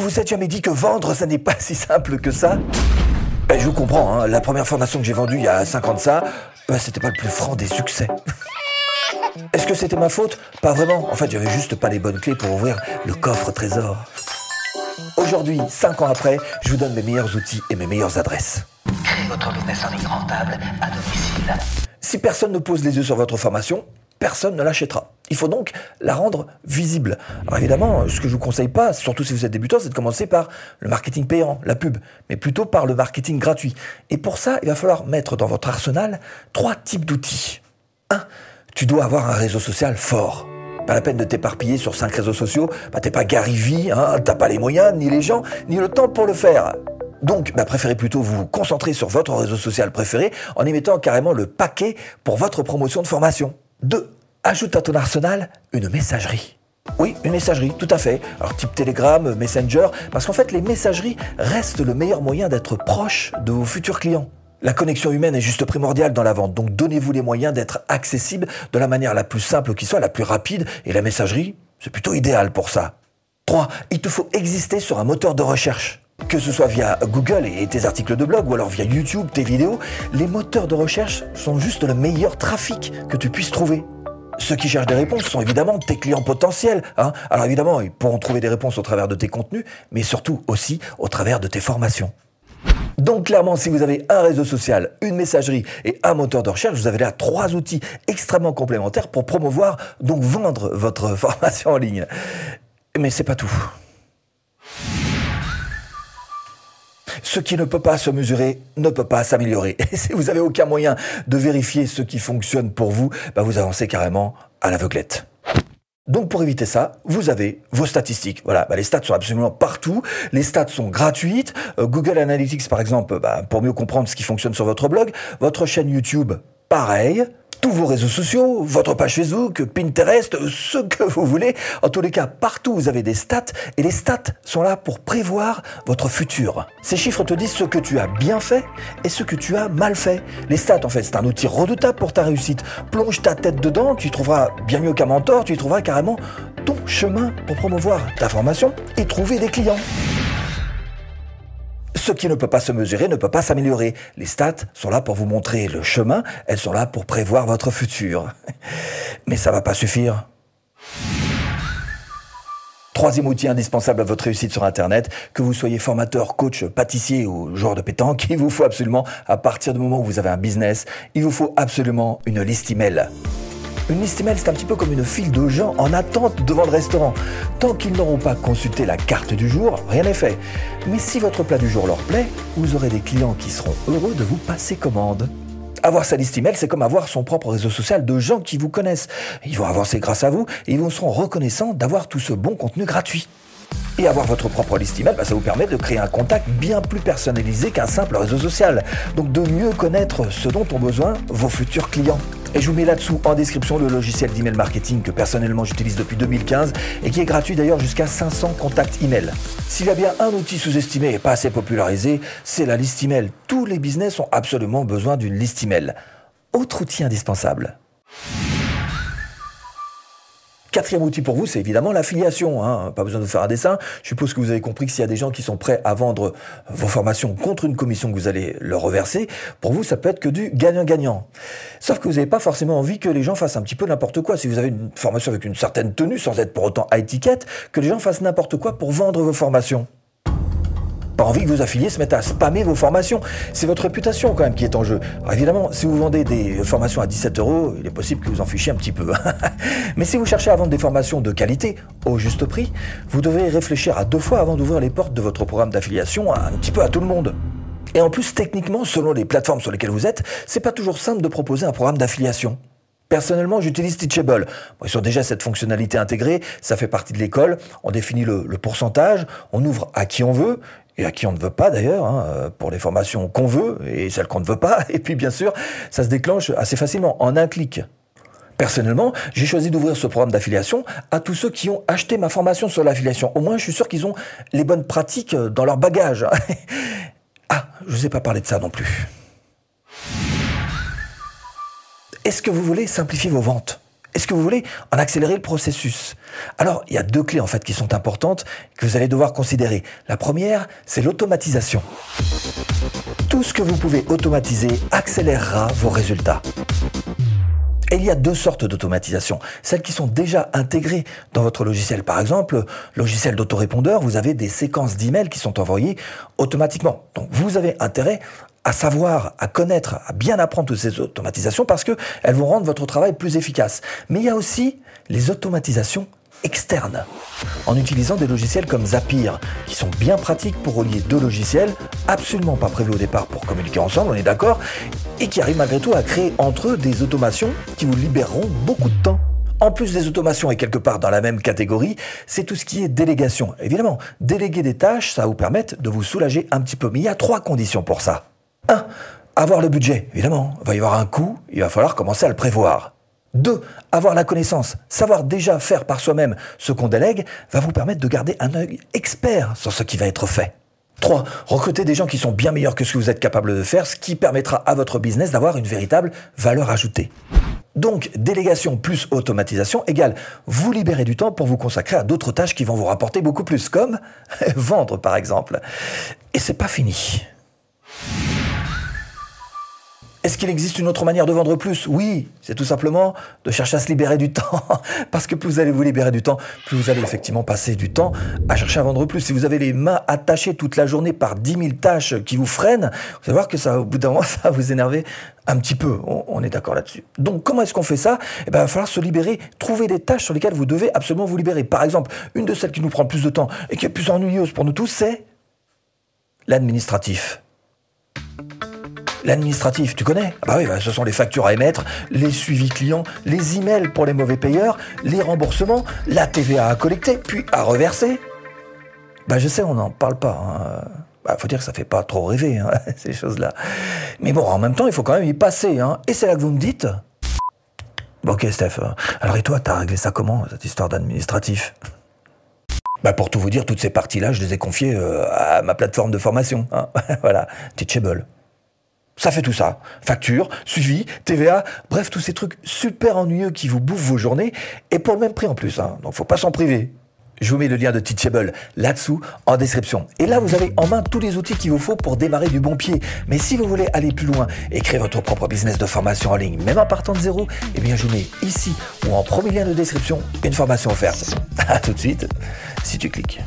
Vous vous êtes jamais dit que vendre, ça n'est pas si simple que ça ben, Je vous comprends, hein. la première formation que j'ai vendue il y a 5 ans de ça, ben, c'était pas le plus franc des succès. Est-ce que c'était ma faute? Pas vraiment. En fait, j'avais juste pas les bonnes clés pour ouvrir le coffre trésor. Aujourd'hui, 5 ans après, je vous donne mes meilleurs outils et mes meilleures adresses. Créez votre business en ligne rentable à domicile. Si personne ne pose les yeux sur votre formation, personne ne l'achètera. Il faut donc la rendre visible. Alors évidemment, ce que je vous conseille pas, surtout si vous êtes débutant, c'est de commencer par le marketing payant, la pub, mais plutôt par le marketing gratuit. Et pour ça, il va falloir mettre dans votre arsenal trois types d'outils. 1. Tu dois avoir un réseau social fort. Pas la peine de t'éparpiller sur cinq réseaux sociaux, bah, t'es pas Gary hein, t'as pas les moyens, ni les gens, ni le temps pour le faire. Donc, bah, préférez plutôt vous concentrer sur votre réseau social préféré en y mettant carrément le paquet pour votre promotion de formation. 2. Ajoute à ton arsenal une messagerie. Oui, une messagerie, tout à fait. Alors type Telegram, Messenger, parce qu'en fait les messageries restent le meilleur moyen d'être proche de vos futurs clients. La connexion humaine est juste primordiale dans la vente, donc donnez-vous les moyens d'être accessible de la manière la plus simple qui soit, la plus rapide, et la messagerie, c'est plutôt idéal pour ça. 3. Il te faut exister sur un moteur de recherche. Que ce soit via Google et tes articles de blog ou alors via YouTube, tes vidéos, les moteurs de recherche sont juste le meilleur trafic que tu puisses trouver. Ceux qui cherchent des réponses sont évidemment tes clients potentiels. Hein. Alors évidemment, ils pourront trouver des réponses au travers de tes contenus, mais surtout aussi au travers de tes formations. Donc clairement, si vous avez un réseau social, une messagerie et un moteur de recherche, vous avez là trois outils extrêmement complémentaires pour promouvoir, donc vendre votre formation en ligne. Mais c'est pas tout. Ce qui ne peut pas se mesurer ne peut pas s'améliorer. Et si vous n'avez aucun moyen de vérifier ce qui fonctionne pour vous, bah vous avancez carrément à l'aveuglette. Donc pour éviter ça, vous avez vos statistiques. Voilà, bah les stats sont absolument partout. Les stats sont gratuites. Euh, Google Analytics, par exemple, bah, pour mieux comprendre ce qui fonctionne sur votre blog. Votre chaîne YouTube, pareil tous vos réseaux sociaux, votre page Facebook, Pinterest, ce que vous voulez. En tous les cas, partout vous avez des stats et les stats sont là pour prévoir votre futur. Ces chiffres te disent ce que tu as bien fait et ce que tu as mal fait. Les stats, en fait, c'est un outil redoutable pour ta réussite. Plonge ta tête dedans, tu y trouveras bien mieux qu'un mentor, tu y trouveras carrément ton chemin pour promouvoir ta formation et trouver des clients. Ce qui ne peut pas se mesurer ne peut pas s'améliorer. Les stats sont là pour vous montrer le chemin, elles sont là pour prévoir votre futur. Mais ça va pas suffire. Troisième outil indispensable à votre réussite sur Internet, que vous soyez formateur, coach, pâtissier ou joueur de pétanque, il vous faut absolument, à partir du moment où vous avez un business, il vous faut absolument une liste email. Une liste email, c'est un petit peu comme une file de gens en attente devant le restaurant. Tant qu'ils n'auront pas consulté la carte du jour, rien n'est fait. Mais si votre plat du jour leur plaît, vous aurez des clients qui seront heureux de vous passer commande. Avoir sa liste email, c'est comme avoir son propre réseau social de gens qui vous connaissent. Ils vont avancer grâce à vous et ils vous seront reconnaissants d'avoir tout ce bon contenu gratuit. Et avoir votre propre liste email, bah, ça vous permet de créer un contact bien plus personnalisé qu'un simple réseau social. Donc de mieux connaître ce dont ont besoin vos futurs clients. Et je vous mets là-dessous en description le logiciel d'email marketing que personnellement j'utilise depuis 2015 et qui est gratuit d'ailleurs jusqu'à 500 contacts email. S'il y a bien un outil sous-estimé et pas assez popularisé, c'est la liste email. Tous les business ont absolument besoin d'une liste email. Autre outil indispensable. Quatrième outil pour vous, c'est évidemment l'affiliation. Hein. Pas besoin de faire un dessin. Je suppose que vous avez compris que s'il y a des gens qui sont prêts à vendre vos formations contre une commission que vous allez leur reverser, pour vous, ça peut être que du gagnant-gagnant. Sauf que vous n'avez pas forcément envie que les gens fassent un petit peu n'importe quoi. Si vous avez une formation avec une certaine tenue, sans être pour autant à étiquette, que les gens fassent n'importe quoi pour vendre vos formations pas envie que vos affiliés se mettent à spammer vos formations. C'est votre réputation quand même qui est en jeu. Évidemment, si vous vendez des formations à 17 euros, il est possible que vous en fichiez un petit peu. Mais si vous cherchez à vendre des formations de qualité, au juste prix, vous devez réfléchir à deux fois avant d'ouvrir les portes de votre programme d'affiliation un petit peu à tout le monde. Et en plus, techniquement, selon les plateformes sur lesquelles vous êtes, c'est pas toujours simple de proposer un programme d'affiliation. Personnellement, j'utilise Teachable. ils ont déjà cette fonctionnalité intégrée, ça fait partie de l'école. On définit le, pourcentage, on ouvre à qui on veut, et à qui on ne veut pas d'ailleurs, hein, pour les formations qu'on veut et celles qu'on ne veut pas. Et puis bien sûr, ça se déclenche assez facilement, en un clic. Personnellement, j'ai choisi d'ouvrir ce programme d'affiliation à tous ceux qui ont acheté ma formation sur l'affiliation. Au moins, je suis sûr qu'ils ont les bonnes pratiques dans leur bagage. ah, je ne vous ai pas parlé de ça non plus. Est-ce que vous voulez simplifier vos ventes? Est-ce que vous voulez en accélérer le processus? Alors, il y a deux clés en fait qui sont importantes que vous allez devoir considérer. La première, c'est l'automatisation. Tout ce que vous pouvez automatiser accélérera vos résultats. Et il y a deux sortes d'automatisation. Celles qui sont déjà intégrées dans votre logiciel. Par exemple, logiciel d'autorépondeur, vous avez des séquences d'emails qui sont envoyées automatiquement. Donc vous avez intérêt à savoir, à connaître, à bien apprendre toutes ces automatisations parce qu'elles vont rendre votre travail plus efficace. Mais il y a aussi les automatisations externes, en utilisant des logiciels comme Zapier, qui sont bien pratiques pour relier deux logiciels, absolument pas prévus au départ pour communiquer ensemble, on est d'accord, et qui arrivent malgré tout à créer entre eux des automations qui vous libéreront beaucoup de temps. En plus des automations et quelque part dans la même catégorie, c'est tout ce qui est délégation. Évidemment, déléguer des tâches, ça va vous permettre de vous soulager un petit peu. Mais il y a trois conditions pour ça. 1. Avoir le budget, évidemment. Il va y avoir un coût, il va falloir commencer à le prévoir. 2. Avoir la connaissance, savoir déjà faire par soi-même ce qu'on délègue, va vous permettre de garder un œil expert sur ce qui va être fait. 3. Recruter des gens qui sont bien meilleurs que ce que vous êtes capable de faire, ce qui permettra à votre business d'avoir une véritable valeur ajoutée. Donc, délégation plus automatisation égale vous libérer du temps pour vous consacrer à d'autres tâches qui vont vous rapporter beaucoup plus, comme vendre par exemple. Et c'est pas fini. Est-ce qu'il existe une autre manière de vendre plus? Oui, c'est tout simplement de chercher à se libérer du temps. Parce que plus vous allez vous libérer du temps, plus vous allez effectivement passer du temps à chercher à vendre plus. Si vous avez les mains attachées toute la journée par 10 000 tâches qui vous freinent, vous allez voir que ça, au bout d'un moment, ça va vous énerver un petit peu. On, est d'accord là-dessus. Donc, comment est-ce qu'on fait ça? Eh ben, il va falloir se libérer, trouver des tâches sur lesquelles vous devez absolument vous libérer. Par exemple, une de celles qui nous prend le plus de temps et qui est plus ennuyeuse pour nous tous, c'est l'administratif. L'administratif, tu connais ah Bah oui, bah, ce sont les factures à émettre, les suivis clients, les emails pour les mauvais payeurs, les remboursements, la TVA à collecter, puis à reverser. Bah je sais, on n'en parle pas. Hein. Bah, faut dire que ça fait pas trop rêver, hein, ces choses-là. Mais bon, en même temps, il faut quand même y passer. Hein. Et c'est là que vous me dites Bon, ok, Steph. Alors, et toi, t'as réglé ça comment, cette histoire d'administratif? Bah pour tout vous dire, toutes ces parties-là, je les ai confiées euh, à ma plateforme de formation. Hein. voilà, Teachable. Ça fait tout ça. Facture, suivi, TVA, bref, tous ces trucs super ennuyeux qui vous bouffent vos journées, et pour le même prix en plus, hein. donc faut pas s'en priver. Je vous mets le lien de Teachable là-dessous en description. Et là, vous avez en main tous les outils qu'il vous faut pour démarrer du bon pied. Mais si vous voulez aller plus loin et créer votre propre business de formation en ligne, même en partant de zéro, eh bien, je vous mets ici ou en premier lien de description une formation offerte. À tout de suite, si tu cliques.